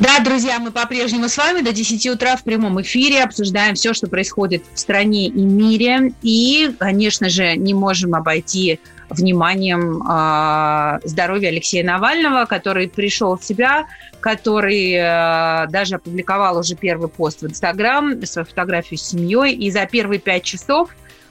Да, друзья, мы по-прежнему с вами до 10 утра в прямом эфире обсуждаем все, что происходит в стране и мире. И, конечно же, не можем обойти вниманием э, здоровье Алексея Навального, который пришел в себя, который э, даже опубликовал уже первый пост в Инстаграм, свою фотографию с семьей, и за первые пять часов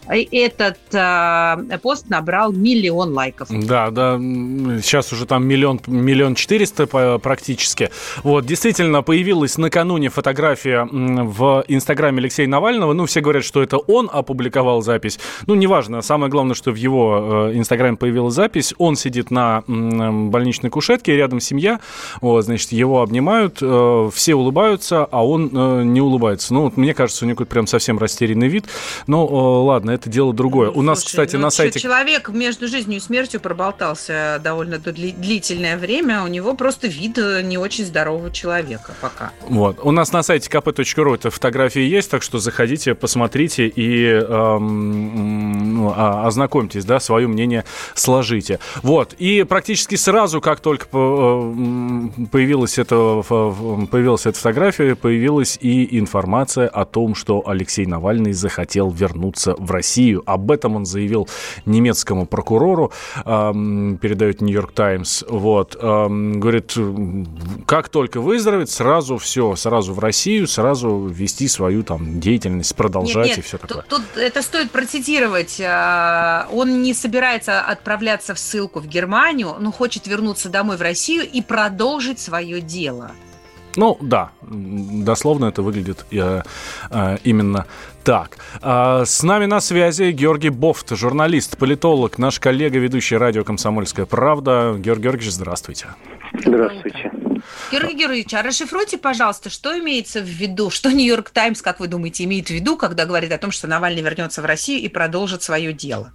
этот э, пост набрал миллион лайков. Да, да, сейчас уже там миллион, миллион четыреста практически. Вот, действительно, появилась накануне фотография в Инстаграме Алексея Навального. Ну, все говорят, что это он опубликовал запись. Ну, неважно, самое главное, что в его э, Инстаграме появилась запись. Он сидит на больничной кушетке, рядом семья. Вот, значит, его обнимают, э, все улыбаются, а он э, не улыбается. Ну, вот, мне кажется, у него прям совсем растерянный вид. Но ладно, это дело другое. У нас, Слушай, кстати, ну, на сайте... Человек между жизнью и смертью проболтался довольно дли- длительное время. У него просто вид не очень здорового человека пока. Вот. У нас на сайте kp.ru эта фотография есть, так что заходите, посмотрите и эм, ну, ознакомьтесь, да, свое мнение сложите. Вот. И практически сразу, как только э, появилась эта, появилась эта фотография, появилась и информация о том, что Алексей Навальный захотел вернуться в Россию. Об этом он заявил немецкому прокурору, передает Нью-Йорк Таймс. Вот. Говорит, как только выздоровеет, сразу все, сразу в Россию, сразу вести свою там деятельность, продолжать нет, нет, и все такое. Тут, тут это стоит процитировать. А, Он не собирается отправляться в ссылку в Германию, но хочет вернуться домой в Россию и продолжить свое дело. Ну да, дословно это выглядит э, э, именно так. А, с нами на связи Георгий Бофт, журналист, политолог, наш коллега, ведущий радио «Комсомольская правда». Георгий Георгиевич, здравствуйте. Здравствуйте. Георгий Георгиевич, а расшифруйте, пожалуйста, что имеется в виду, что Нью-Йорк Таймс, как вы думаете, имеет в виду, когда говорит о том, что Навальный вернется в Россию и продолжит свое дело?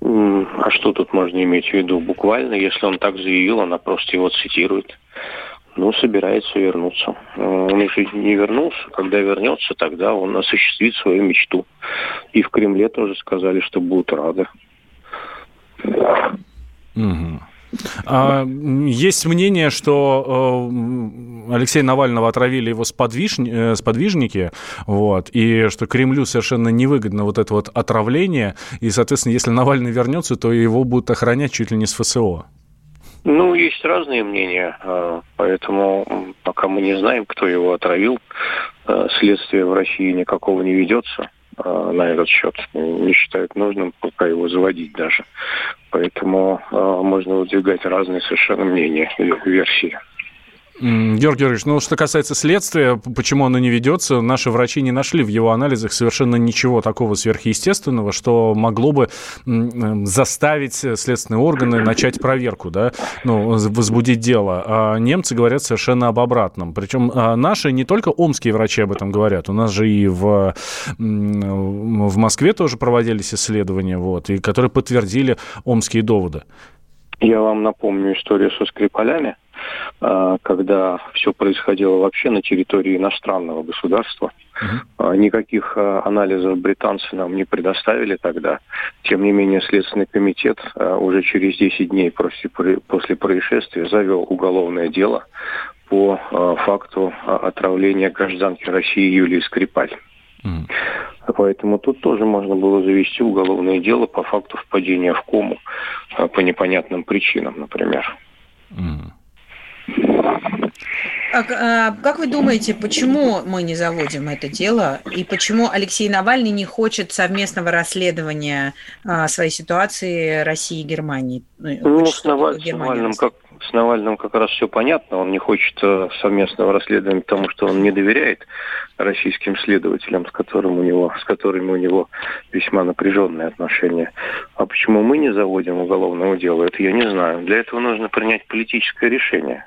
А что тут можно иметь в виду? Буквально, если он так заявил, она просто его цитирует. Ну, собирается вернуться. Он еще не вернулся. Когда вернется, тогда он осуществит свою мечту. И в Кремле тоже сказали, что будут рады. Угу. А, есть мнение, что э, Алексея Навального отравили его сподвижни, э, сподвижники, вот, и что Кремлю совершенно невыгодно вот это вот отравление, и, соответственно, если Навальный вернется, то его будут охранять чуть ли не с ФСО. Ну, есть разные мнения, поэтому пока мы не знаем, кто его отравил, следствие в России никакого не ведется на этот счет. Не считают нужным пока его заводить даже. Поэтому можно выдвигать разные совершенно мнения или версии. Георгий Георгиевич, ну что касается следствия, почему оно не ведется, наши врачи не нашли в его анализах совершенно ничего такого сверхъестественного, что могло бы заставить следственные органы начать проверку, да, ну, возбудить дело. А немцы говорят совершенно об обратном. Причем наши, не только омские врачи об этом говорят, у нас же и в, в Москве тоже проводились исследования, вот, и которые подтвердили омские доводы. Я вам напомню историю со Скрипалями когда все происходило вообще на территории иностранного государства. Uh-huh. Никаких анализов британцы нам не предоставили тогда. Тем не менее, Следственный комитет уже через 10 дней после, после происшествия завел уголовное дело по факту отравления гражданки России Юлии Скрипаль. Mm. Поэтому тут тоже можно было завести уголовное дело по факту впадения в кому по непонятным причинам, например. Mm. А, а, как вы думаете, почему мы не заводим это дело и почему Алексей Навальный не хочет совместного расследования а, своей ситуации России и Германии? Ну, с, Наваль, с Навальным как с Навальным как раз все понятно. Он не хочет э, совместного расследования, потому что он не доверяет российским следователям, с, которым у него, с которыми у него весьма напряженные отношения. А почему мы не заводим уголовного дела, это я не знаю. Для этого нужно принять политическое решение.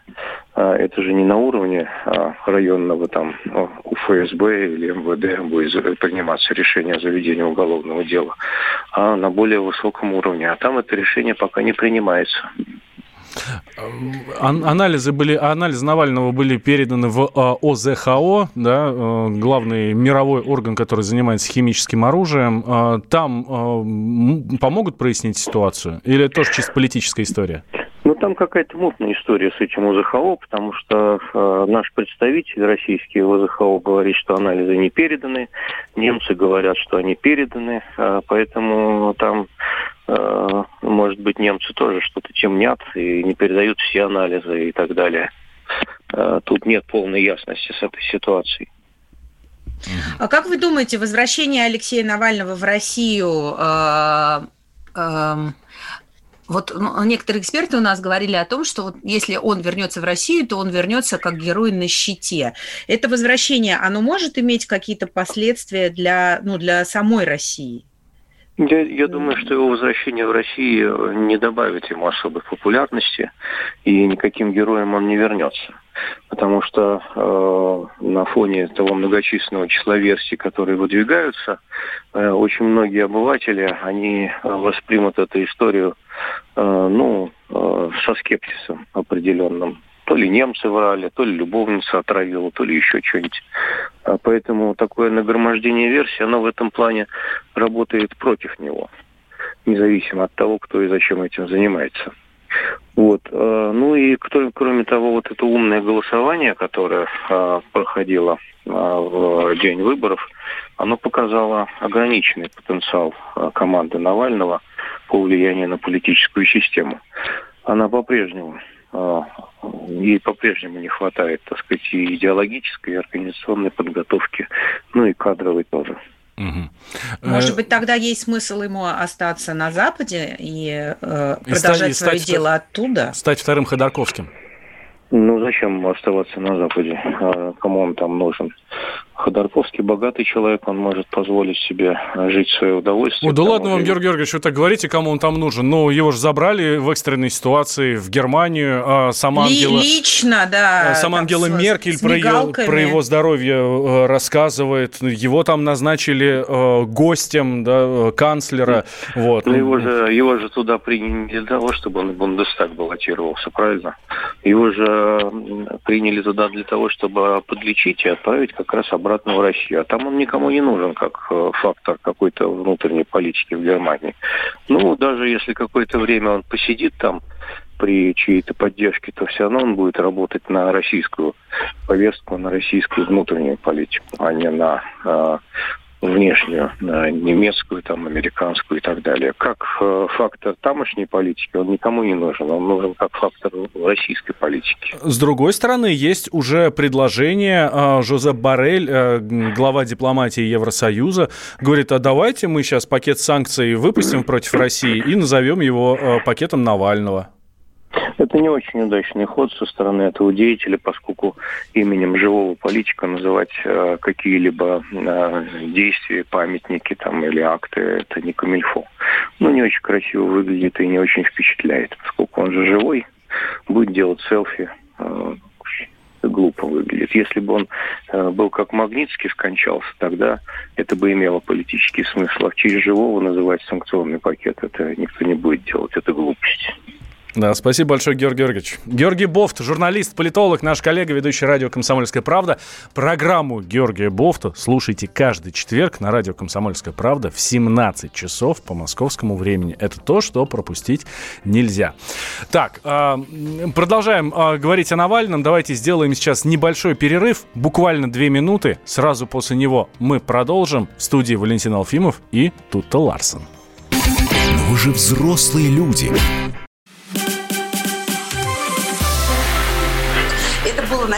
А, это же не на уровне а, районного там ФСБ или МВД будет приниматься решение о заведении уголовного дела, а на более высоком уровне. А там это решение пока не принимается. Анализы, были, анализы Навального были переданы в а, ОЗХО, да, э, главный мировой орган, который занимается химическим оружием. А, там а, помогут прояснить ситуацию? Или это тоже чисто политическая история? Ну, там какая-то мутная история с этим ОЗХО, потому что э, наш представитель российский ОЗХО говорит, что анализы не переданы, немцы говорят, что они переданы, э, поэтому там может быть, немцы тоже что-то темнят и не передают все анализы и так далее. Э, тут нет полной ясности с этой ситуацией. А как вы думаете, возвращение Алексея Навального в Россию э, э, вот ну, некоторые эксперты у нас говорили о том, что вот если он вернется в Россию, то он вернется как герой на щите. Это возвращение, оно может иметь какие-то последствия для, ну, для самой России? Я, я думаю, что его возвращение в Россию не добавит ему особой популярности, и никаким героем он не вернется. Потому что э, на фоне того многочисленного числа версий, которые выдвигаются, э, очень многие обыватели, они воспримут эту историю э, ну, э, со скепсисом определенным. То ли немцы врали, то ли любовница отравила, то ли еще что-нибудь. А поэтому такое нагромождение версий, оно в этом плане работает против него, независимо от того, кто и зачем этим занимается. Вот. А, ну и кроме того, вот это умное голосование, которое а, проходило в день выборов, оно показало ограниченный потенциал команды Навального по влиянию на политическую систему. Она по-прежнему ей по-прежнему не хватает, так сказать, и идеологической, и организационной подготовки, ну и кадровой тоже. Может быть, тогда есть смысл ему остаться на Западе и, э, и продолжать стать, свое стать, дело оттуда? Стать вторым Ходорковским. Ну, зачем оставаться на Западе? А кому он там нужен? Ходорковский богатый человек, он может позволить себе жить в свое удовольствие. О, да ладно вам, Георгий Георгиевич, вы так говорите, кому он там нужен. Ну, его же забрали в экстренной ситуации в Германию. А сама Ангела... Лично, да. А сама Ангела с, Меркель с про, ее, про его здоровье э, рассказывает. Его там назначили э, гостем да, э, канцлера. Вот. Но его же, его же туда приняли не для того, чтобы он в Бундестаг баллотировался, правильно? Его же приняли туда для того, чтобы подлечить и отправить как раз обратно обратно в Россию. А там он никому не нужен как э, фактор какой-то внутренней политики в Германии. Ну, даже если какое-то время он посидит там при чьей-то поддержке, то все равно он будет работать на российскую повестку, на российскую внутреннюю политику, а не на э, внешнюю, немецкую, там, американскую и так далее. Как э, фактор тамошней политики он никому не нужен, он нужен как фактор российской политики. С другой стороны, есть уже предложение, э, Жозеп Барель, э, глава дипломатии Евросоюза, говорит, а давайте мы сейчас пакет санкций выпустим против России и назовем его пакетом Навального. Это не очень удачный ход со стороны этого деятеля, поскольку именем живого политика называть э, какие-либо э, действия, памятники там, или акты, это не камильфо. Ну, не очень красиво выглядит и не очень впечатляет, поскольку он же живой, будет делать селфи, э, глупо выглядит. Если бы он э, был как Магнитский скончался, тогда это бы имело политический смысл. А через живого называть санкционный пакет, это никто не будет делать, это глупость. Да, спасибо большое, Георгий Георгиевич. Георгий Бофт, журналист, политолог, наш коллега, ведущий радио «Комсомольская правда». Программу Георгия Бофта слушайте каждый четверг на радио «Комсомольская правда» в 17 часов по московскому времени. Это то, что пропустить нельзя. Так, а, продолжаем а, говорить о Навальном. Давайте сделаем сейчас небольшой перерыв, буквально две минуты. Сразу после него мы продолжим. В студии Валентин Алфимов и Тутта Ларсон. Но вы же взрослые люди.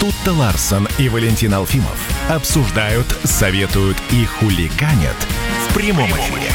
Тут-то Ларсон и Валентин Алфимов обсуждают, советуют и хулиганят в прямом эфире.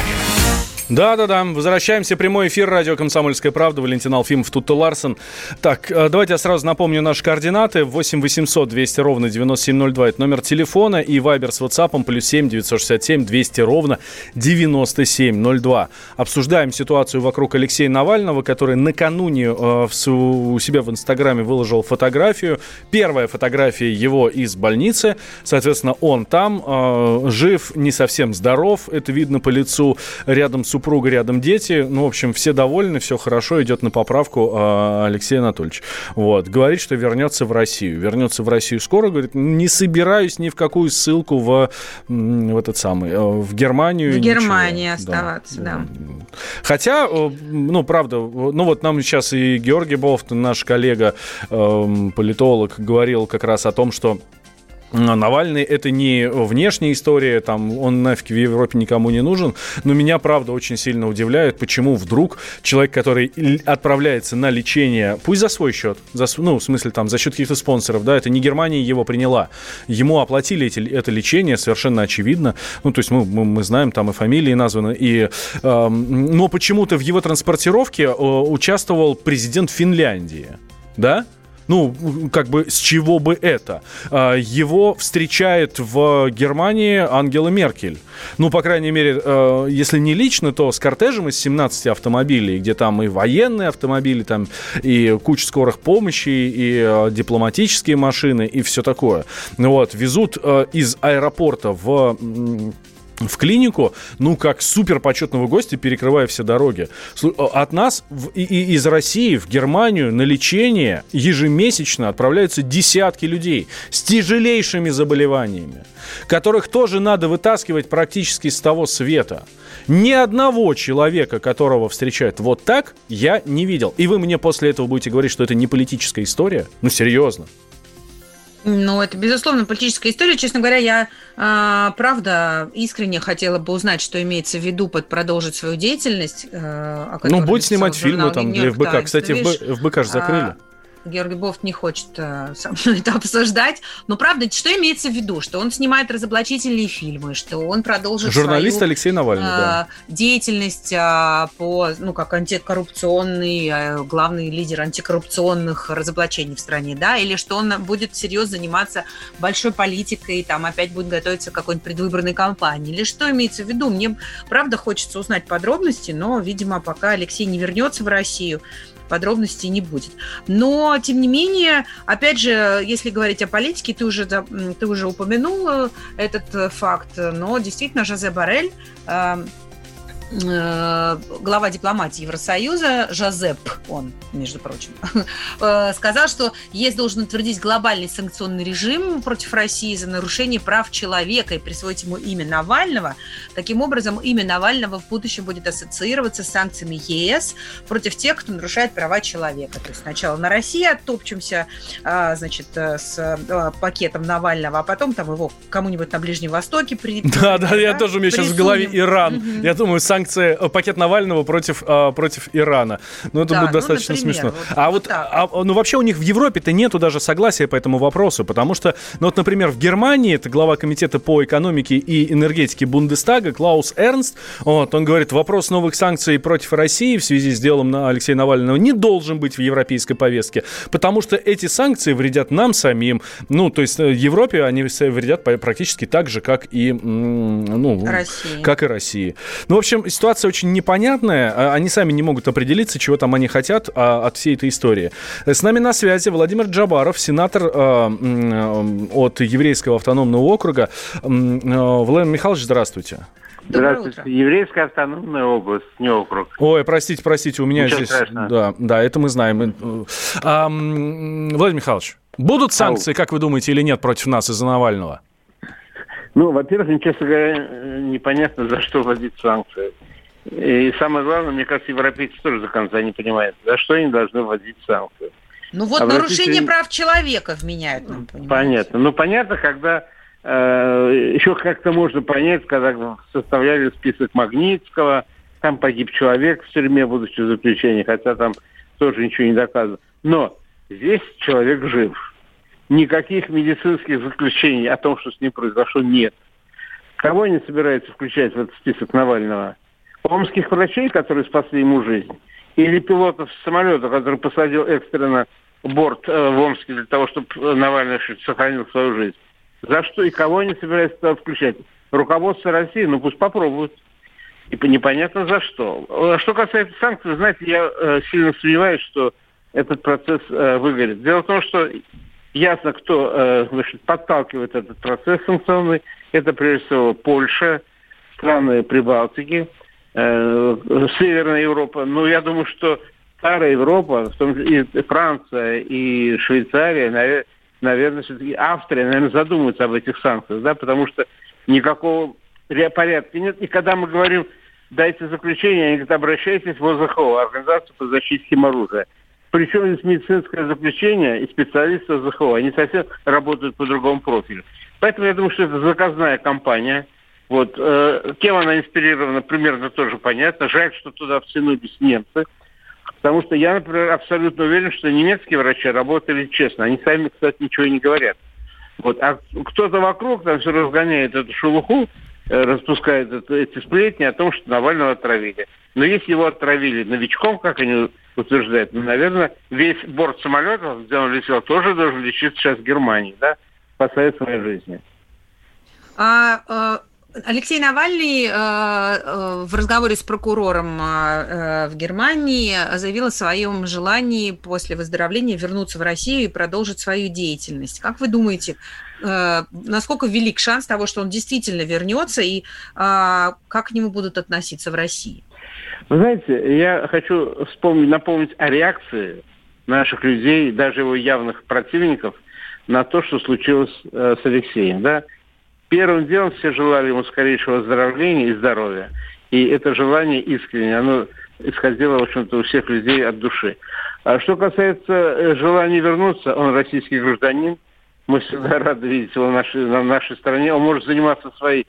Да-да-да, возвращаемся. Прямой эфир радио «Комсомольская правда». Валентин Алфимов, Тутта Ларсен. Так, э, давайте я сразу напомню наши координаты. 8 800 200 ровно 9702. Это номер телефона. И вайбер с WhatsApp плюс 7 967 200 ровно 9702. Обсуждаем ситуацию вокруг Алексея Навального, который накануне э, у себя в Инстаграме выложил фотографию. Первая фотография его из больницы. Соответственно, он там, э, жив, не совсем здоров. Это видно по лицу. Рядом с супруга, рядом дети. Ну, в общем, все довольны, все хорошо, идет на поправку э, Алексей Анатольевич. Вот. Говорит, что вернется в Россию. Вернется в Россию скоро. Говорит, не собираюсь ни в какую ссылку в, в этот самый, э, в Германию. В Германии оставаться, да. да. Хотя, э, ну, правда, ну вот нам сейчас и Георгий Бофт, наш коллега, э, политолог, говорил как раз о том, что Навальный это не внешняя история, там он нафиг в Европе никому не нужен, но меня, правда, очень сильно удивляет, почему вдруг человек, который отправляется на лечение, пусть за свой счет, за, ну, в смысле, там, за счет каких-то спонсоров, да, это не Германия его приняла, ему оплатили эти, это лечение, совершенно очевидно, ну, то есть мы, мы, мы знаем, там и фамилии названы, и, э, но почему-то в его транспортировке э, участвовал президент Финляндии, да, ну, как бы с чего бы это? А, его встречает в Германии Ангела Меркель. Ну, по крайней мере, э, если не лично, то с кортежем из 17 автомобилей, где там и военные автомобили, там и куча скорых помощи, и э, дипломатические машины, и все такое. Вот, везут э, из аэропорта в в клинику, ну, как супер почетного гостя, перекрывая все дороги. От нас в, и, и из России в Германию на лечение ежемесячно отправляются десятки людей с тяжелейшими заболеваниями, которых тоже надо вытаскивать практически с того света. Ни одного человека, которого встречают вот так, я не видел. И вы мне после этого будете говорить, что это не политическая история? Ну, серьезно. Ну, это, безусловно, политическая история. Честно говоря, я, э, правда, искренне хотела бы узнать, что имеется в виду под продолжить свою деятельность. Э, ну, будет снимать фильмы там для ФБК. Да, Кстати, в ФБК же закрыли. А, Георгий Бофт не хочет э, со мной это обсуждать. Но правда, что имеется в виду? Что он снимает разоблачительные фильмы, что он продолжит Журналист свою, Алексей Навальный, э, да. деятельность э, по, ну, как антикоррупционный, э, главный лидер антикоррупционных разоблачений в стране, да, или что он будет серьезно заниматься большой политикой, там опять будет готовиться к какой-нибудь предвыборной кампании, или что имеется в виду? Мне, правда, хочется узнать подробности, но, видимо, пока Алексей не вернется в Россию, подробностей не будет. Но, тем не менее, опять же, если говорить о политике, ты уже, ты уже упомянул э, этот э, факт, но действительно Жозе Барель э, глава дипломатии Евросоюза Жозеп, он, между прочим, э, сказал, что ЕС должен утвердить глобальный санкционный режим против России за нарушение прав человека и присвоить ему имя Навального. Таким образом, имя Навального в будущем будет ассоциироваться с санкциями ЕС против тех, кто нарушает права человека. То есть сначала на России оттопчемся, а, значит, э, с пакетом Навального, а потом там его кому-нибудь на Ближнем Востоке при... Да, да, я тоже, у меня сейчас в голове Иран. Я думаю, санкции санкции, э, пакет Навального против, э, против Ирана. Ну, это да, будет ну, достаточно например, смешно. Вот, а вот, вот а, ну, вообще у них в Европе-то нету даже согласия по этому вопросу, потому что, ну, вот, например, в Германии, это глава комитета по экономике и энергетике Бундестага Клаус Эрнст, вот, он говорит, вопрос новых санкций против России в связи с делом на Алексея Навального не должен быть в европейской повестке, потому что эти санкции вредят нам самим, ну, то есть э, Европе они вредят практически так же, как и, ну, России. как и России. Ну, в общем, ситуация очень непонятная. А, они сами не могут определиться, чего там они хотят а, от всей этой истории. С нами на связи Владимир Джабаров, сенатор а, от Еврейского автономного округа. Владимир Михайлович, здравствуйте. Здравствуйте. Еврейская автономная область, не округ. Ой, простите, простите, у меня Ничего здесь... Страшного. Да, да, это мы знаем. А, Владимир Михайлович, будут санкции, как вы думаете, или нет против нас из-за Навального? Ну, во-первых, мне, честно говоря, непонятно, за что вводить санкции. И самое главное, мне кажется, европейцы тоже до конца не понимают, за что они должны вводить санкции. Ну вот Обратите... нарушение прав человека вменяют нам, понимаете? Понятно. Ну понятно, когда э, еще как-то можно понять, когда составляли список Магнитского, там погиб человек в тюрьме, будучи в заключении, хотя там тоже ничего не доказано. Но здесь человек жив. Никаких медицинских заключений о том, что с ним произошло, нет. Кого они собираются включать в этот список Навального? Омских врачей, которые спасли ему жизнь, или пилотов самолета, который посадил экстренно борт э, в Омске для того, чтобы Навальный сохранил свою жизнь. За что и кого они собираются туда включать? Руководство России, ну пусть попробуют. И непонятно за что. А что касается санкций, знаете, я э, сильно сомневаюсь, что этот процесс э, выгорит. Дело в том, что ясно, кто э, значит, подталкивает этот процесс санкционный. Это, прежде всего, Польша, страны Прибалтики, э, Северная Европа. Но я думаю, что старая Европа, в том числе и Франция, и Швейцария, наверное, все-таки Австрия, наверное, задумаются об этих санкциях, да, потому что никакого порядка нет. И когда мы говорим, дайте заключение, они говорят, обращайтесь в ОЗХО, Организацию по защите химоружия. Причем здесь медицинское заключение и специалисты ОЗХО, они совсем работают по другому профилю. Поэтому я думаю, что это заказная кампания. Вот. Э, кем она инспирирована, примерно тоже понятно. Жаль, что туда втянулись немцы. Потому что я, например, абсолютно уверен, что немецкие врачи работали честно. Они сами, кстати, ничего не говорят. Вот. А кто-то вокруг там все разгоняет эту шелуху, э, распускает это, эти сплетни о том, что Навального отравили. Но если его отравили новичком, как они утверждают, ну, наверное, весь борт самолета, где он летел, тоже должен лечиться сейчас в Германии, да, спасая свои жизни. А, а Алексей Навальный э, э, в разговоре с прокурором э, в Германии заявил о своем желании после выздоровления вернуться в Россию и продолжить свою деятельность. Как вы думаете, насколько велик шанс того, что он действительно вернется и как к нему будут относиться в России? Вы знаете, я хочу вспомнить, напомнить о реакции наших людей, даже его явных противников, на то, что случилось с Алексеем. Да? Первым делом все желали ему скорейшего выздоровления и здоровья. И это желание искреннее, оно исходило, в общем-то, у всех людей от души. А что касается э, желания вернуться, он российский гражданин, мы всегда рады видеть его в нашей, на нашей стране. Он может заниматься своей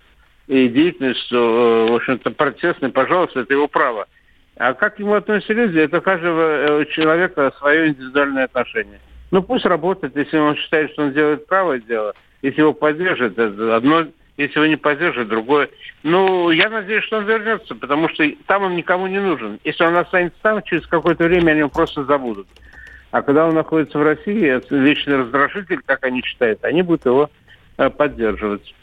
э, деятельностью, э, в общем-то, протестной, пожалуйста, это его право. А как к нему относятся люди, это каждого человека свое индивидуальное отношение. Ну пусть работает, если он считает, что он делает правое дело – если его поддержат, это одно, если его не поддержат, другое. Ну, я надеюсь, что он вернется, потому что там он никому не нужен. Если он останется там, через какое-то время они его просто забудут. А когда он находится в России, вечный раздражитель, как они считают, они будут его э, поддерживать.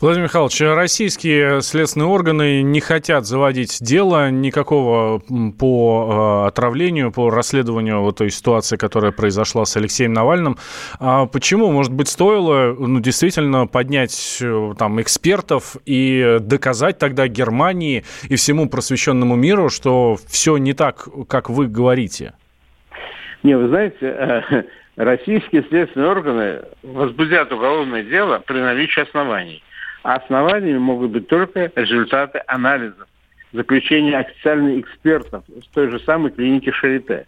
Владимир Михайлович, российские следственные органы не хотят заводить дело никакого по э, отравлению, по расследованию вот той ситуации, которая произошла с Алексеем Навальным. А почему? Может быть, стоило ну, действительно поднять э, там экспертов и доказать тогда Германии и всему просвещенному миру, что все не так, как вы говорите? Не, вы знаете, э, российские следственные органы возбудят уголовное дело при наличии оснований. А основаниями могут быть только результаты анализов, заключения официальных экспертов с той же самой клиники Шарите.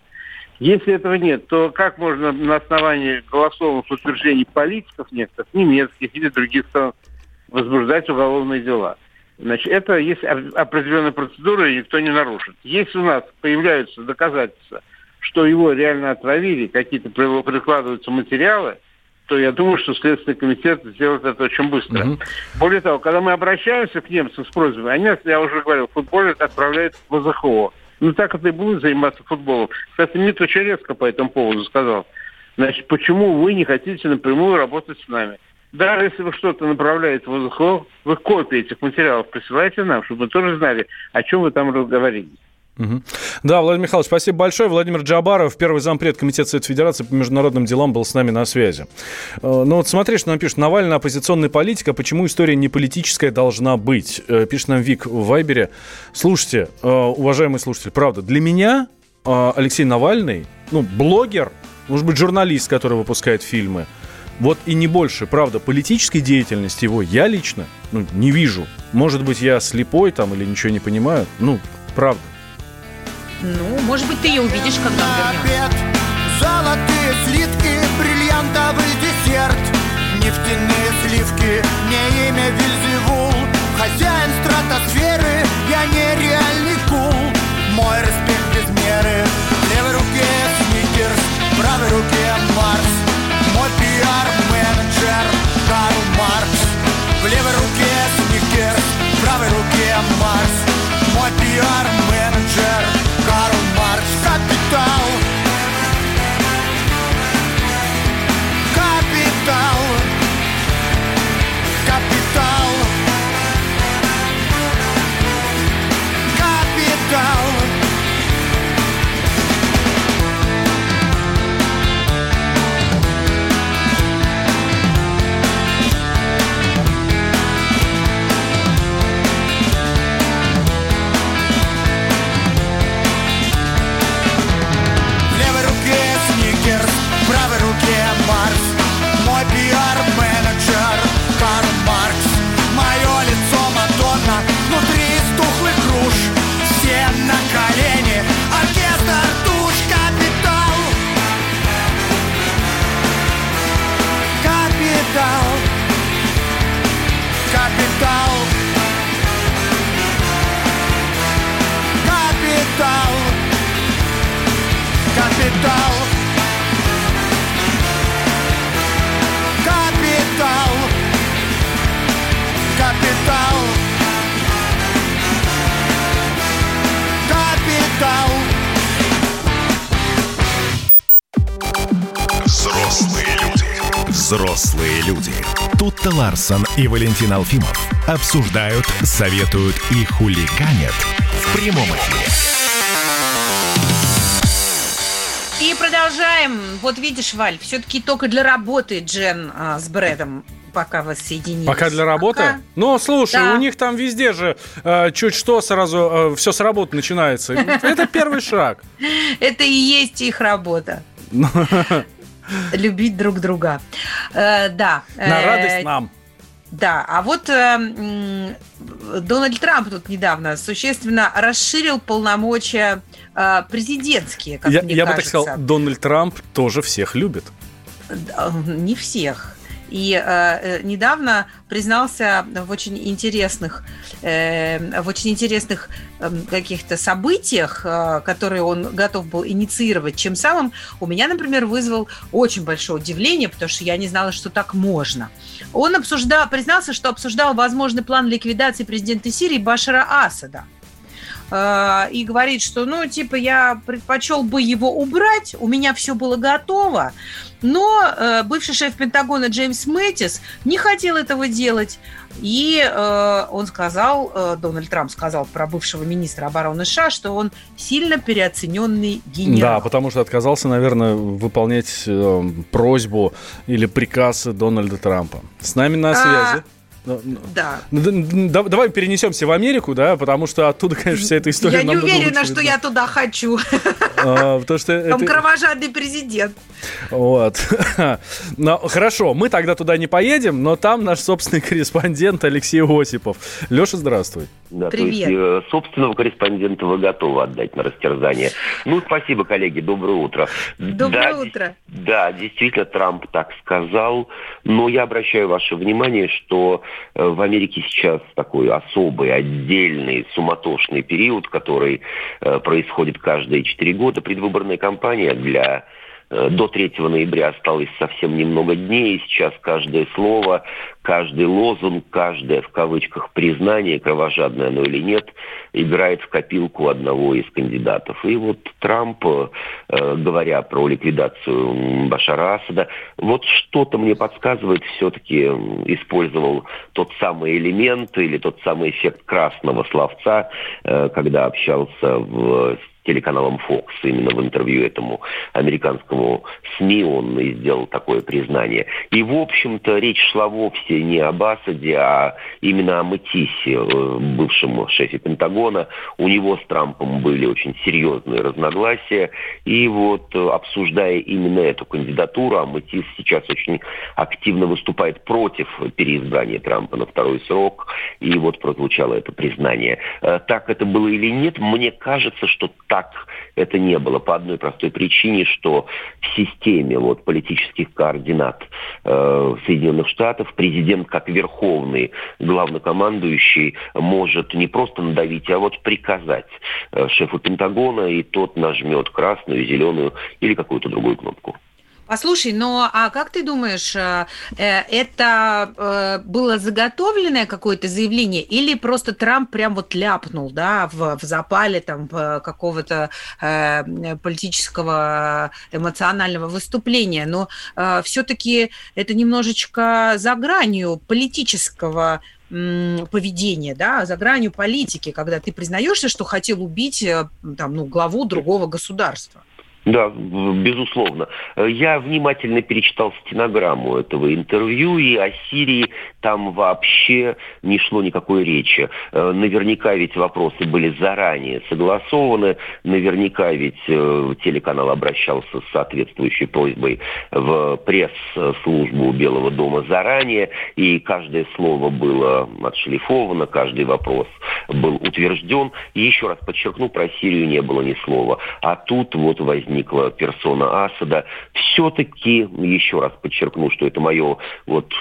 Если этого нет, то как можно на основании голословных утверждений политиков некоторых, немецких или других стран, возбуждать уголовные дела? Значит, это есть определенная процедура, и никто не нарушит. Если у нас появляются доказательства – что его реально отравили, какие-то прикладываются материалы, то я думаю, что Следственный комитет сделает это очень быстро. Угу. Более того, когда мы обращаемся к немцам с просьбой, они, я уже говорил, футбол отправляют в ВЗХО. Ну так это и будут заниматься футболом. Кстати, МИД очень резко по этому поводу сказал. Значит, почему вы не хотите напрямую работать с нами? Даже если вы что-то направляете в ВЗХО, вы копии этих материалов присылайте нам, чтобы мы тоже знали, о чем вы там разговаривали. Угу. Да, Владимир Михайлович, спасибо большое. Владимир Джабаров, первый зампред Комитета Совета Федерации по международным делам, был с нами на связи. Э, ну вот смотри, что нам пишет. Навальный оппозиционный политик, а почему история не политическая должна быть? Э, пишет нам Вик в Вайбере. Слушайте, э, уважаемый слушатель, правда, для меня Алексей Навальный, ну, блогер, может быть, журналист, который выпускает фильмы, вот и не больше, правда, политической деятельности его я лично ну, не вижу. Может быть, я слепой там или ничего не понимаю. Ну, правда. Ну, может быть, ты ее увидишь, когда он вернется. Золотые слитки, бриллиантовый десерт. Нефтяные сливки, не имя Вильзевул. Хозяин стратосферы, я нереальный кул. Мой респект без меры. В левой руке сникерс, в правой руке Марс. Мой пиар-менеджер Карл Маркс. В левой руке сникерс, в правой руке Марс. Мой пиар пиар-менеджер not be down Капитал Капитал Капитал Капитал Взрослые люди. Взрослые люди. Тут-то Ларсон и Валентин Алфимов обсуждают, советуют и хулиганят в прямом эфире. И продолжаем. Вот видишь, Валь, все-таки только для работы Джен а, с Брэдом пока воссоединились. Пока для работы? Пока. Ну, слушай, Да. у них там везде же э, чуть что сразу все с работы начинается. Это первый шаг. Это и есть их работа. Любить друг друга. Э, да. На Э, радость нам. Да, а вот э, Дональд Трамп тут недавно существенно расширил полномочия э, президентские, как Я, мне я бы так кажется. сказал, Дональд Трамп тоже всех любит. Да, Не всех. И э, э, недавно признался в очень интересных, э, в очень интересных эм, каких-то событиях, э, которые он готов был инициировать, чем самым у меня, например, вызвал очень большое удивление, потому что я не знала, что так можно. Он обсуждал, признался, что обсуждал возможный план ликвидации президента Сирии Башара Асада. Э, И говорит, что, ну, типа, я предпочел бы его убрать, у меня все было готово, но э, бывший шеф Пентагона Джеймс Мэттис не хотел этого делать. И э, он сказал, э, Дональд Трамп сказал про бывшего министра обороны США, что он сильно переоцененный генерал. Да, потому что отказался, наверное, выполнять э, просьбу или приказ Дональда Трампа. С нами на А, связи. Ну, ну, Да. ну, да- Давай перенесемся в Америку, да, потому что оттуда, конечно, вся эта история Я не уверена, лучше что видна. я туда хочу. А, Потому что Там это- кровожадный президент. Вот. Ну, хорошо, мы тогда туда не поедем, но там наш собственный корреспондент Алексей Осипов. Леша, здравствуй. Да, Привет. То есть э, собственного корреспондента вы готовы отдать на растерзание. Ну, спасибо, коллеги, доброе утро. Доброе Да, утро. Да, действительно, Трамп так сказал, но я обращаю ваше внимание, что в Америке сейчас такой особый, отдельный, суматошный период, который э, происходит каждые четыре года. Предвыборная кампания для э, до 3 ноября осталось совсем немного дней, и сейчас каждое слово, каждый лозунг, каждое в кавычках признание, кровожадное оно или нет, играет в копилку одного из кандидатов. И вот Трамп, э, говоря про ликвидацию Башара Асада, вот что-то мне подсказывает, все-таки использовал тот самый элемент или тот самый эффект красного словца, э, когда общался в телеканалом Fox, именно в интервью этому американскому СМИ он и сделал такое признание. И, в общем-то, речь шла вовсе не об Асаде, а именно о Матисе, э, бывшем шефе Пентагона. У него с Трампом были очень серьезные разногласия. И вот, э, обсуждая именно эту кандидатуру, а Матис сейчас очень активно выступает против переизбрания Трампа на второй срок, и вот прозвучало это признание. Э, Так это было или нет, мне кажется, что так это не было по одной простой причине, что в системе вот, политических координат э, Соединенных Штатов президент как верховный главнокомандующий может не просто надавить, а вот приказать э, шефу Пентагона, и тот нажмет красную, зеленую или какую-то другую кнопку. Послушай, ну а как ты думаешь, э, э, это э, было заготовленное какое-то заявление или просто Трамп прям вот ляпнул, да, в, в запале там какого-то политического эмоционального выступления? Но все-таки это немножечко за гранью политического поведения, да, за гранью политики, когда ты признаешься, что хотел убить там, ну, главу другого государства. Да, безусловно. Я внимательно перечитал стенограмму этого интервью, и о Сирии там вообще не шло никакой речи. Э, наверняка ведь вопросы были заранее согласованы, наверняка ведь э, телеканал обращался с соответствующей просьбой в пресс-службу Белого дома заранее, и каждое слово было отшлифовано, каждый вопрос был утвержден. И еще раз подчеркну, про Сирию не было ни слова. А тут вот возник возникла персона Асада. Все-таки, еще раз подчеркну, что это мое вот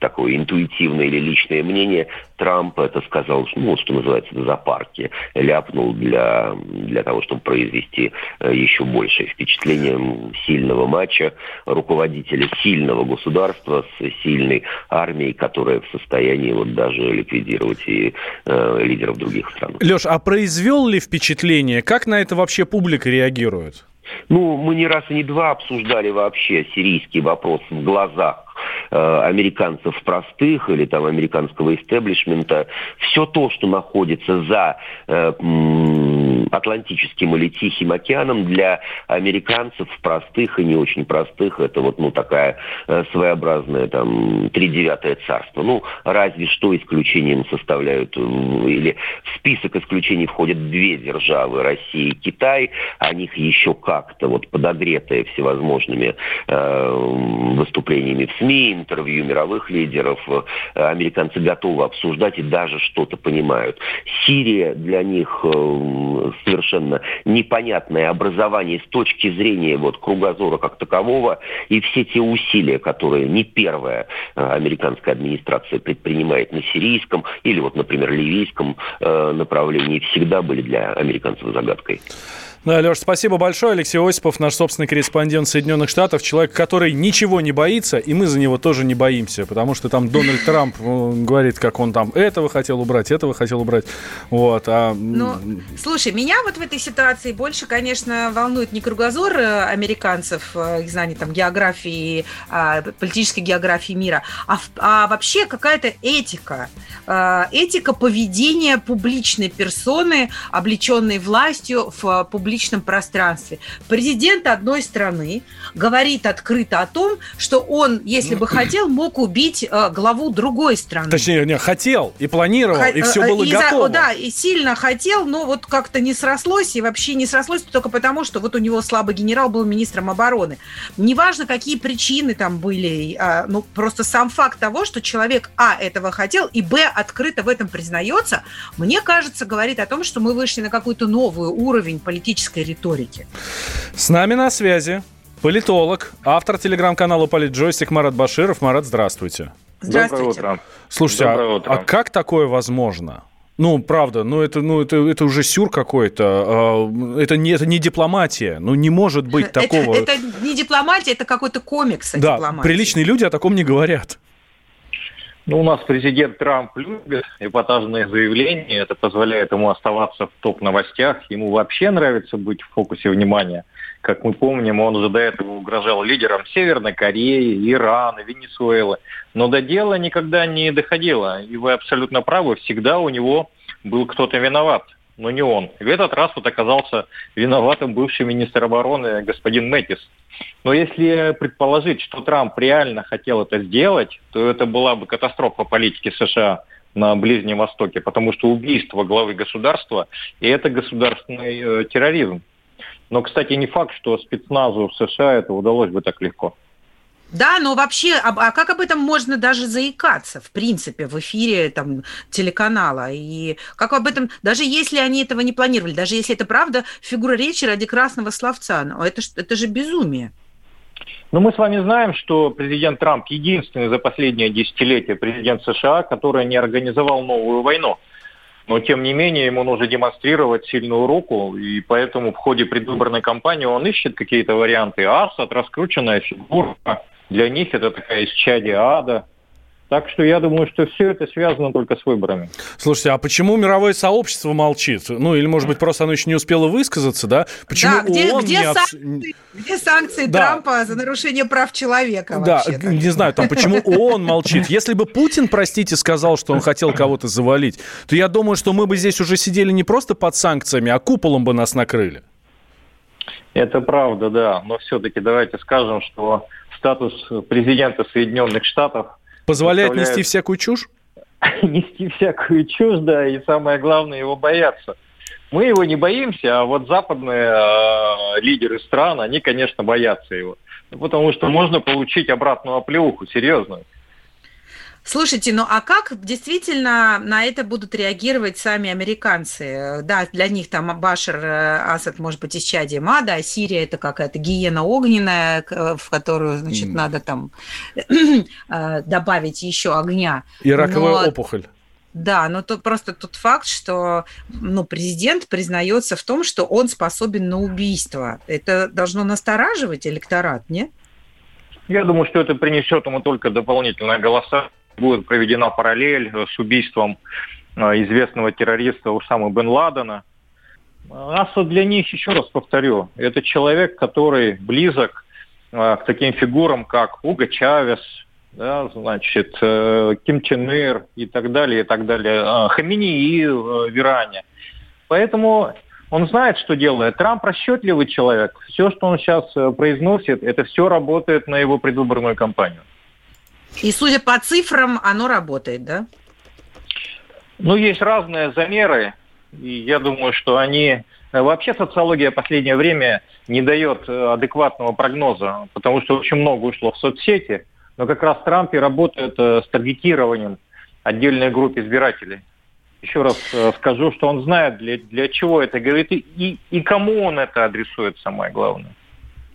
такое интуитивное или личное мнение, Трамп это сказал, ну, вот что называется, в зоопарке, ляпнул для, для того, чтобы произвести э, еще большее впечатление сильного матча, руководителя сильного государства с сильной армией, которая в состоянии вот даже ликвидировать и э, лидеров других стран. Леш, а произвел ли впечатление? Как на это вообще публика реагирует? Ну, мы не раз и не два обсуждали вообще сирийский вопрос в глазах Э, американцев простых или там американского истеблишмента, все то, что находится за э, Атлантическим или Тихим океаном, для американцев простых и не очень простых, это вот ну такая э, своеобразная там тридевятое царство. Ну, разве что исключением составляют, или в список исключений входят две державы, Россия и Китай, о них еще как-то вот подогретые всевозможными э, выступлениями в СМИ, интервью мировых лидеров, э, американцы готовы обсуждать и даже что-то понимают. Сирия для них э, совершенно непонятное образование с точки зрения вот, кругозора как такового, и все те усилия, которые не первая э, американская администрация предпринимает на сирийском или вот, например, ливийском направлении, всегда были для американцев загадкой. Да, Леш, спасибо большое. Алексей Осипов, наш собственный корреспондент Соединенных Штатов, человек, который ничего не боится, и мы за него тоже не боимся, потому что там Дональд Трамп говорит, как он там этого хотел убрать, этого хотел убрать. Вот, а... Ну, слушай, меня вот в этой ситуации больше, конечно, волнует не кругозор э, американцев, э, их знание там географии, а, политической географии мира, а, а вообще какая-то этика. Э, этика поведения публичной персоны, облеченной властью в публичном публичном пространстве. Президент одной страны говорит открыто о том, что он, если бы хотел, мог убить э, главу другой страны. Точнее, не, хотел и планировал, Х- и все э, было и готово. За, да, и сильно хотел, но вот как-то не срослось, и вообще не срослось только потому, что вот у него слабый генерал был министром обороны. Неважно, какие причины там были, а, ну, просто сам факт того, что человек, а, этого хотел, и, б, открыто в этом признается, мне кажется, говорит о том, что мы вышли на какой-то новый уровень политического политической риторики. С нами на связи политолог, автор телеграм-канала «Политджойстик» Марат Баширов. Марат, здравствуйте. Здравствуйте. Доброе утро. Слушайте, Доброе а, утро. а как такое возможно? Ну, правда, ну это, ну это, это уже сюр какой-то. А, это не, это не дипломатия. Ну, не может быть такого. Это, это не дипломатия, это какой-то комикс. Да, дипломатии. приличные люди о таком не говорят. Ну, у нас президент Трамп любит эпатажные заявления. Это позволяет ему оставаться в топ-новостях. Ему вообще нравится быть в фокусе внимания. Как мы помним, он уже до этого угрожал лидерам Северной Кореи, Ирана, Венесуэлы. Но до дела никогда не доходило. И вы абсолютно правы, всегда у него был кто-то виноват но не он. И в этот раз вот оказался виноватым бывший министр обороны господин Мэтис. Но если предположить, что Трамп реально хотел это сделать, то это была бы катастрофа политики США на Ближнем Востоке, потому что убийство главы государства – и это государственный э, терроризм. Но, кстати, не факт, что спецназу США это удалось бы так легко. Да, но вообще, а, а как об этом можно даже заикаться, в принципе, в эфире там, телеканала? И как об этом, даже если они этого не планировали, даже если это правда фигура речи ради красного словца, но это, это же безумие. Ну, мы с вами знаем, что президент Трамп единственный за последнее десятилетие президент США, который не организовал новую войну. но тем не менее ему нужно демонстрировать сильную руку, и поэтому в ходе предвыборной кампании он ищет какие-то варианты. Асад, раскрученная фигура, для них это такая исчадие ада. Так что я думаю, что все это связано только с выборами. Слушайте, а почему мировое сообщество молчит? Ну, или, может быть, просто оно еще не успело высказаться, да? Почему да, где, ООН где, не санкции, где санкции да. Трампа за нарушение прав человека Да, вообще, не знаю, там почему ООН молчит. Если бы Путин, простите, сказал, что он хотел кого-то завалить, то я думаю, что мы бы здесь уже сидели не просто под санкциями, а куполом бы нас накрыли. Это правда, да. Но все-таки давайте скажем, что статус президента Соединенных Штатов Позволяет нести всякую чушь? Нести всякую чушь, да, и самое главное, его бояться. Мы его не боимся, а вот западные э, лидеры стран, они, конечно, боятся его. Потому что можно получить обратную оплеуху, серьезную. Слушайте, ну а как действительно на это будут реагировать сами американцы? Да, для них там Башар э, Асад может быть исчадием ада, а Сирия это какая-то гиена огненная, в которую, значит, mm. надо там э, добавить еще огня. И раковая Но... опухоль. Да, но тут просто тот факт, что ну, президент признается в том, что он способен на убийство. Это должно настораживать электорат, нет? Я думаю, что это принесет ему только дополнительные голоса будет проведена параллель э, с убийством э, известного террориста Усамы бен Ладена. Асад для них, еще раз повторю, это человек, который близок э, к таким фигурам, как Уго Чавес, да, значит, Ким Чен Ир и так далее, и так далее, Хаминии в Иране. Поэтому он знает, что делает. Трамп расчетливый человек. Все, что он сейчас произносит, это все работает на его предвыборную кампанию. И судя по цифрам, оно работает, да? Ну, есть разные замеры, и я думаю, что они... Вообще социология в последнее время не дает э, адекватного прогноза, потому что очень много ушло в соцсети, но как раз Трамп и работает э, с таргетированием отдельной группы избирателей. Еще раз э, скажу, что он знает, для, для чего это говорит и, и, кому он это адресует, самое главное.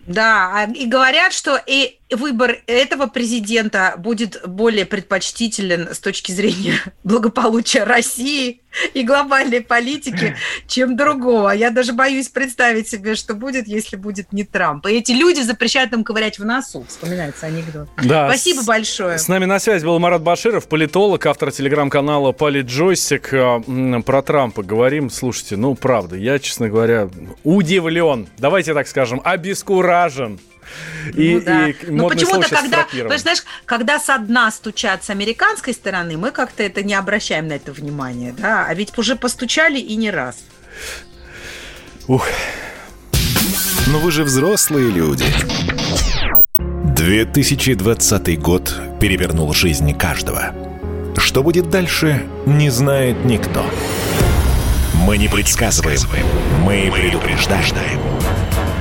Да, а, и говорят, что и выбор этого президента будет более предпочтителен с точки зрения благополучия России и глобальной политики, чем другого. Я даже боюсь представить себе, что будет, если будет не Трамп. И эти люди запрещают им ковырять в носу. Вспоминается анекдот. Да. Спасибо большое. С нами на связи был Марат Баширов, политолог, автор телеграм-канала Политджойстик. А, про Трампа говорим. Слушайте, ну, правда, я, честно говоря, удивлен. Давайте так скажем, обескуражен и, ну, да. и Но почему-то, когда, знаешь, когда со дна стучат с американской стороны, мы как-то это не обращаем на это внимание, да, а ведь уже постучали и не раз. Ух. Но вы же взрослые люди. 2020 год перевернул жизнь каждого. Что будет дальше, не знает никто. Мы не предсказываем, мы предупреждаем.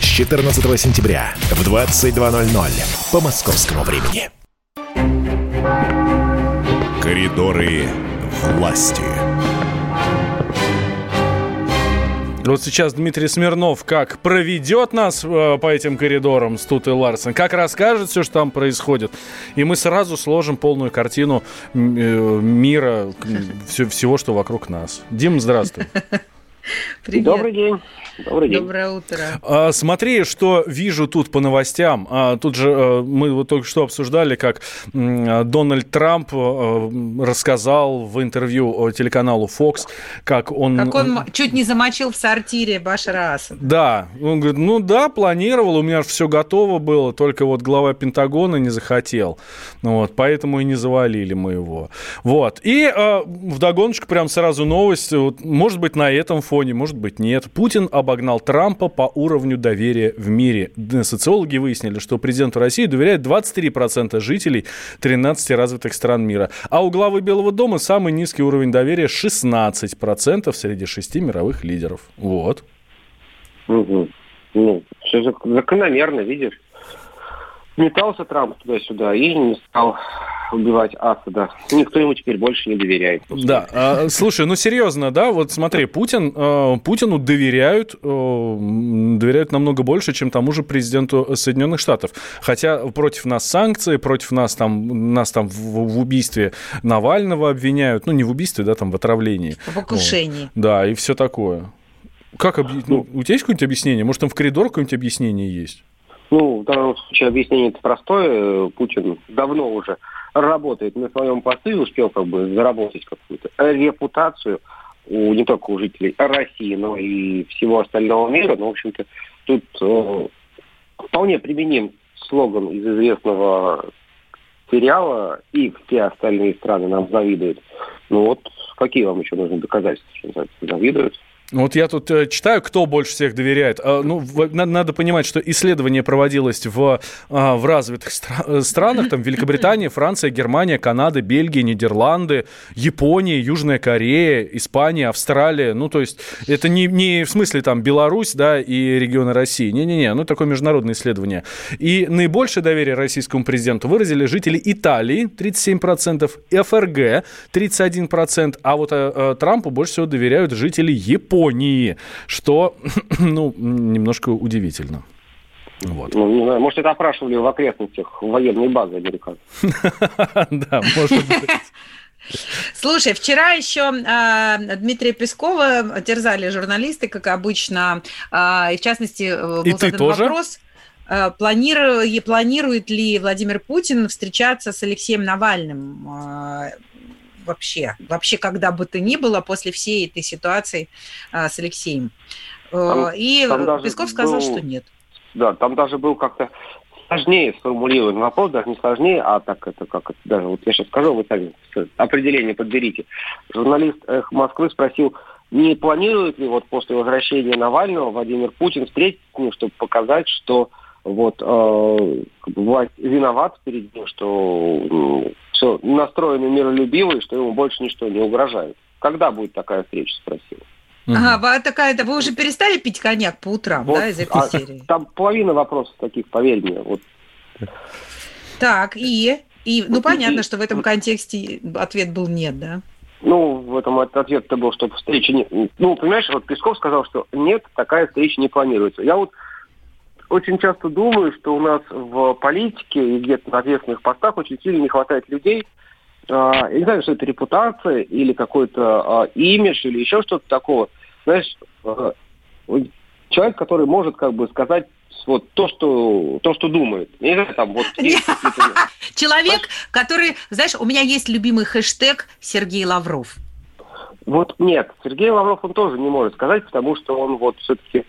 с 14 сентября в 22.00 по московскому времени. Коридоры власти. Вот сейчас Дмитрий Смирнов как проведет нас э, по этим коридорам с Тутой Ларсен, как расскажет все, что там происходит. И мы сразу сложим полную картину э, мира, все, всего, что вокруг нас. Дим, здравствуй. Привет. Добрый день. Добрый день. Доброе утро. А, смотри, что вижу тут по новостям. А, тут же а, мы вот только что обсуждали, как Дональд Трамп рассказал в интервью телеканалу Fox, как он... Как он чуть не замочил в сортире Башара Асада. Да. Он говорит, ну да, планировал, у меня все готово было, только вот глава Пентагона не захотел. Вот, поэтому и не завалили мы его. Вот. И а, вдогоночку прям сразу новость. Вот, может быть, на этом фоне, может быть, нет. Путин об обогнал Трампа по уровню доверия в мире. Социологи выяснили, что президенту России доверяет 23% жителей 13 развитых стран мира. А у главы Белого дома самый низкий уровень доверия 16% среди шести мировых лидеров. Вот. Угу. Ну, все закономерно, видишь. Метался Трамп туда-сюда и не стал убивать Асада. Никто ему теперь больше не доверяет. Да, а, слушай, ну серьезно, да, вот смотри, Путин, э, Путину доверяют, э, доверяют намного больше, чем тому же президенту Соединенных Штатов. Хотя против нас санкции, против нас там, нас там в, в убийстве Навального обвиняют, ну не в убийстве, да, там в отравлении. В покушении. Вот. Да, и все такое. Как объ... ну, у тебя есть какое-нибудь объяснение? Может, там в коридор какое-нибудь объяснение есть? Ну, в данном случае объяснение это простое. Путин давно уже работает на своем посту и успел как бы заработать какую-то репутацию у, не только у жителей России, но и всего остального мира. Ну, в общем-то, тут э, вполне применим слоган из известного сериала «И все остальные страны нам завидуют». Ну вот, какие вам еще нужны доказательства, что завидуют? Вот я тут э, читаю, кто больше всех доверяет. А, ну, надо, понимать, что исследование проводилось в, а, в развитых э, странах, там Великобритания, Франция, Германия, Канада, Бельгия, Нидерланды, Япония, Южная Корея, Испания, Австралия. Ну, то есть это не, не в смысле там Беларусь, да, и регионы России. Не-не-не, ну, такое международное исследование. И наибольшее доверие российскому президенту выразили жители Италии, 37%, ФРГ, 31%, а вот а, а, Трампу больше всего доверяют жители Японии. Японии, что, ну, немножко удивительно. Вот. Ну, не знаю, может, это опрашивали в окрестностях военной базы американцев. Да, может быть. Слушай, вчера еще э, Дмитрия Пескова терзали журналисты, как обычно, э, и в частности был и задан тоже? вопрос. Э, планирует, планирует ли Владимир Путин встречаться с Алексеем Навальным? Э, вообще, вообще когда бы то ни было после всей этой ситуации а, с Алексеем. Там, и там Песков сказал, был, что нет. Да, там даже был как-то сложнее сформулирован вопрос, даже не сложнее, а так это как это даже, вот я сейчас скажу, вы сами определение подберите. Журналист «Эх Москвы» спросил, не планирует ли вот после возвращения Навального Владимир Путин встретиться с ним, чтобы показать, что вот э, власть виноват перед ним, что э, все настроены миролюбиво и что ему больше ничто не угрожает. Когда будет такая встреча, спросил. Ага, такая, это вы уже перестали пить коньяк по утрам, вот, да, из этой а, серии? Там половина вопросов таких, поверь мне. Вот. Так, и? И, ну, понятно, что в этом контексте ответ был нет, да? Ну, в этом ответ-то был, что встречи нет. Ну, понимаешь, вот Песков сказал, что нет, такая встреча не планируется. Я вот очень часто думаю, что у нас в политике и где-то на ответственных постах очень сильно не хватает людей, я не знаю, что это репутация или какой-то э, имидж или еще что-то такого. Знаешь, э, человек, который может как бы сказать вот то, что то, что думает. Не знаю, там вот человек, который, знаешь, у меня есть любимый хэштег Сергей Лавров. Вот нет, Сергей Лавров он тоже не может сказать, потому что он вот все-таки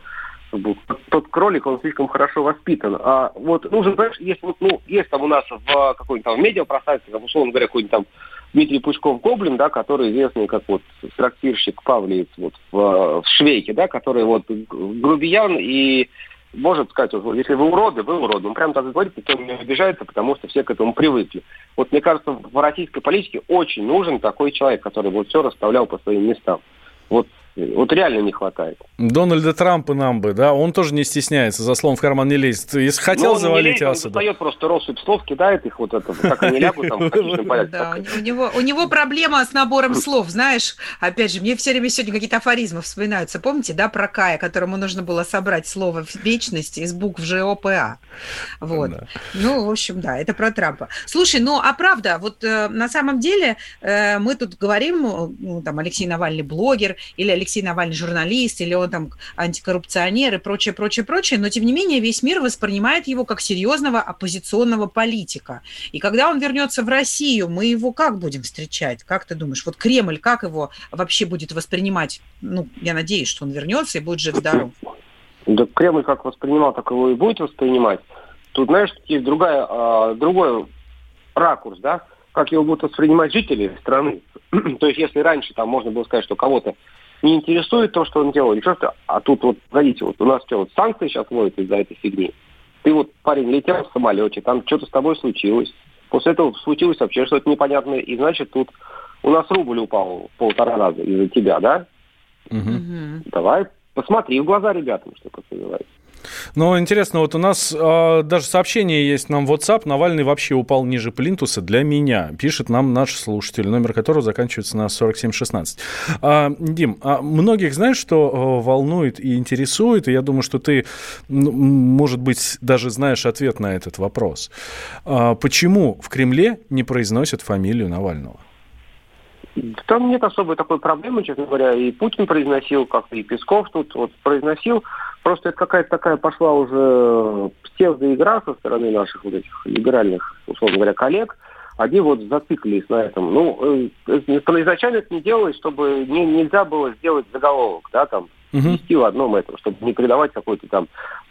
тот кролик, он слишком хорошо воспитан. А вот нужен, понимаешь, есть вот, ну, есть там у нас в какой-нибудь там медиапространстве, там, условно говоря, какой-нибудь там Дмитрий Пучков-Гоблин, да, который известный как вот трактирщик Павлиец вот в, в Швейке, да, который вот грубиян и может сказать, если вы уроды, вы уроды. Он прям так говорит, никто не обижается, потому что все к этому привыкли. Вот мне кажется, в российской политике очень нужен такой человек, который вот все расставлял по своим местам. Вот вот реально не хватает. Дональда Трампа нам бы, да, он тоже не стесняется, за словом в карман не лезет. Если хотел ну, завалить лезет, Асада. Он достает просто россыпь слов, кидает их вот это, как они лягут там в Да, у него, у него проблема с набором слов, знаешь, опять же, мне все время сегодня какие-то афоризмы вспоминаются. Помните, да, про Кая, которому нужно было собрать слово вечности из букв ЖОПА. Вот. Да. Ну, в общем, да, это про Трампа. Слушай, ну, а правда, вот э, на самом деле э, мы тут говорим, ну, там, Алексей Навальный блогер или Алексей Навальный журналист, или он там антикоррупционер и прочее, прочее, прочее, но тем не менее весь мир воспринимает его как серьезного оппозиционного политика. И когда он вернется в Россию, мы его как будем встречать? Как ты думаешь? Вот Кремль как его вообще будет воспринимать? Ну, я надеюсь, что он вернется и будет жив-здоров. Да Кремль как воспринимал, так его и будет воспринимать. Тут, знаешь, есть другая, а, другой ракурс, да, как его будут воспринимать жители страны. То есть, если раньше там можно было сказать, что кого-то не интересует то, что он делал, или что-то. А тут вот, смотрите, вот у нас что, вот санкции сейчас вводят из-за этой фигни. Ты вот, парень, летел в самолете, там что-то с тобой случилось. После этого случилось вообще что-то непонятное, и значит тут у нас рубль упал полтора раза из-за тебя, да? Угу. Давай, посмотри в глаза ребятам, что это Но интересно, вот у нас э, даже сообщение есть нам в WhatsApp. Навальный вообще упал ниже плинтуса для меня. Пишет нам наш слушатель, номер которого заканчивается на 4716. А, Дим, а многих, знаешь, что э, волнует и интересует? И я думаю, что ты, ну, может быть, даже знаешь ответ на этот вопрос. А, почему в Кремле не произносят фамилию Навального? Там нет особой такой проблемы, честно говоря. И Путин произносил, как и Песков тут вот произносил. Просто это какая-то такая пошла уже псевдоигра со стороны наших вот этих либеральных, условно говоря, коллег. Они вот зациклились на этом. Ну, э, изначально это не делалось, чтобы не, нельзя было сделать заголовок, да, там, вести в одном этом, чтобы не придавать какой-то там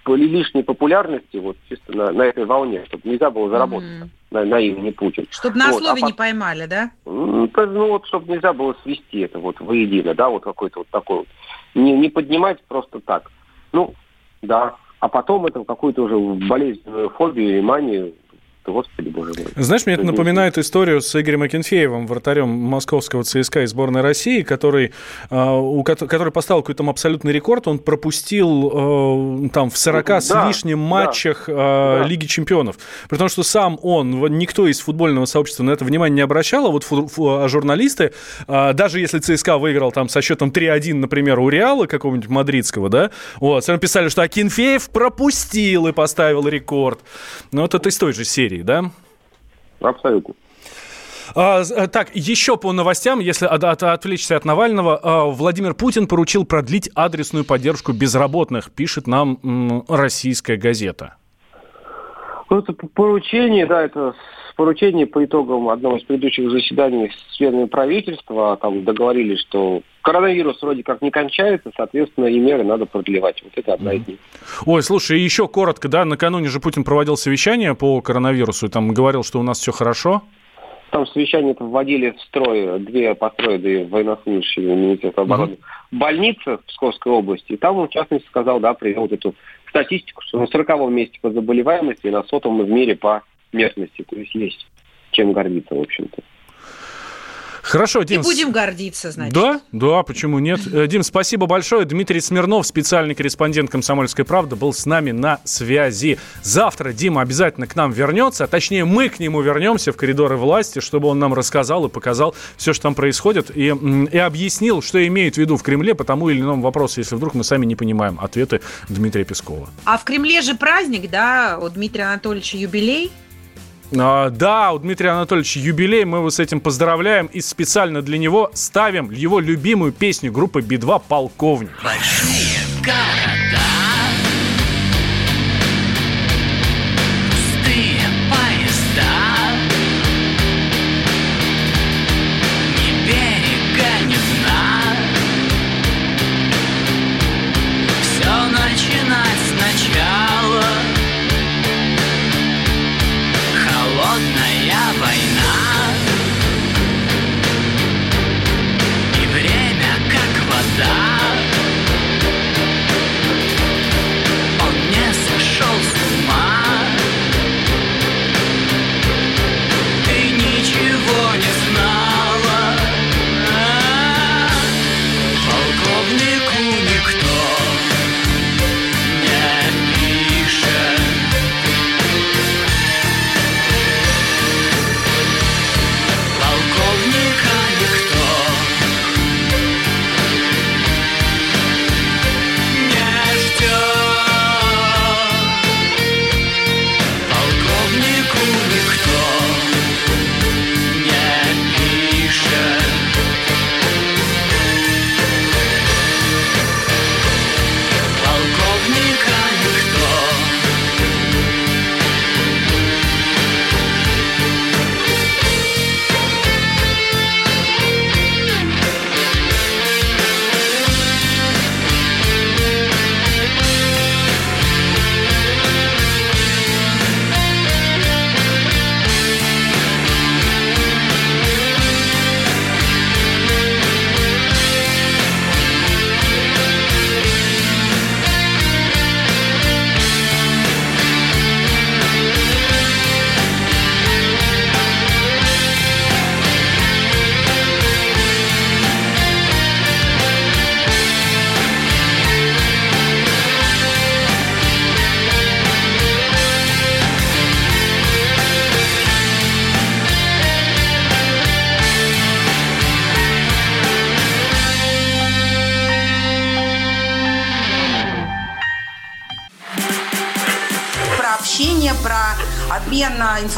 лишней популярности вот чисто на, на этой волне, чтобы нельзя было заработать mm-hmm. на, на имени Путин. Чтобы на вот. слове а не поймали, да? Ну, вот, чтобы нельзя было свести это вот воедино, да, вот какой-то вот такой вот. Не, не поднимать просто так. Ну, да. А потом это какую-то уже болезненную фобию и манию господи боже мой. Знаешь, мне это напоминает историю с Игорем Акинфеевым, вратарем московского ЦСКА и сборной России, который, а, у, который поставил какой-то там абсолютный рекорд, он пропустил э, там в 40 да, с лишним матчах да, Лиги Чемпионов. При том, что сам он, никто из футбольного сообщества на это внимание не обращал, а вот а журналисты, даже если ЦСКА выиграл там со счетом 3-1, например, у Реала какого-нибудь мадридского, да, вот, все писали, что Акинфеев пропустил и поставил рекорд. Ну, вот это из той же серии России, да? Абсолютно. А, э, так, еще по новостям, если от, от, отвлечься от Навального, а, Владимир Путин поручил продлить адресную поддержку безработных, пишет нам российская газета. Ну, это поручение, да, это поручение по итогам одного из предыдущих заседаний с членами правительства. Там договорились, что коронавирус вроде как не кончается, соответственно, и меры надо продлевать. Вот это одна из них. Ой, слушай, еще коротко, да, накануне же Путин проводил совещание по коронавирусу, и там говорил, что у нас все хорошо. Там совещание вводили в строй две построенные военнослужащие Министерства обороны угу. больницы в Псковской области. И там он, в частности, сказал, да, привел вот эту статистику, что на 40 месте по заболеваемости и на сотом в мире по местности. То есть есть чем гордиться, в общем-то. Хорошо, Дим. И будем гордиться, значит. Да, да, почему нет? Э, Дим, спасибо большое. Дмитрий Смирнов, специальный корреспондент «Комсомольской правды», был с нами на связи. Завтра Дима обязательно к нам вернется, а точнее мы к нему вернемся в коридоры власти, чтобы он нам рассказал и показал все, что там происходит, и, и объяснил, что имеют в виду в Кремле по тому или иному вопросу, если вдруг мы сами не понимаем ответы Дмитрия Пескова. А в Кремле же праздник, да, у Дмитрия Анатольевича юбилей. А, да, у Дмитрия Анатольевича юбилей, мы его с этим поздравляем и специально для него ставим его любимую песню группы Би-2 «Полковник». Большие города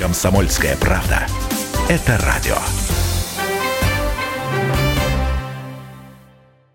Комсомольская правда. Это радио.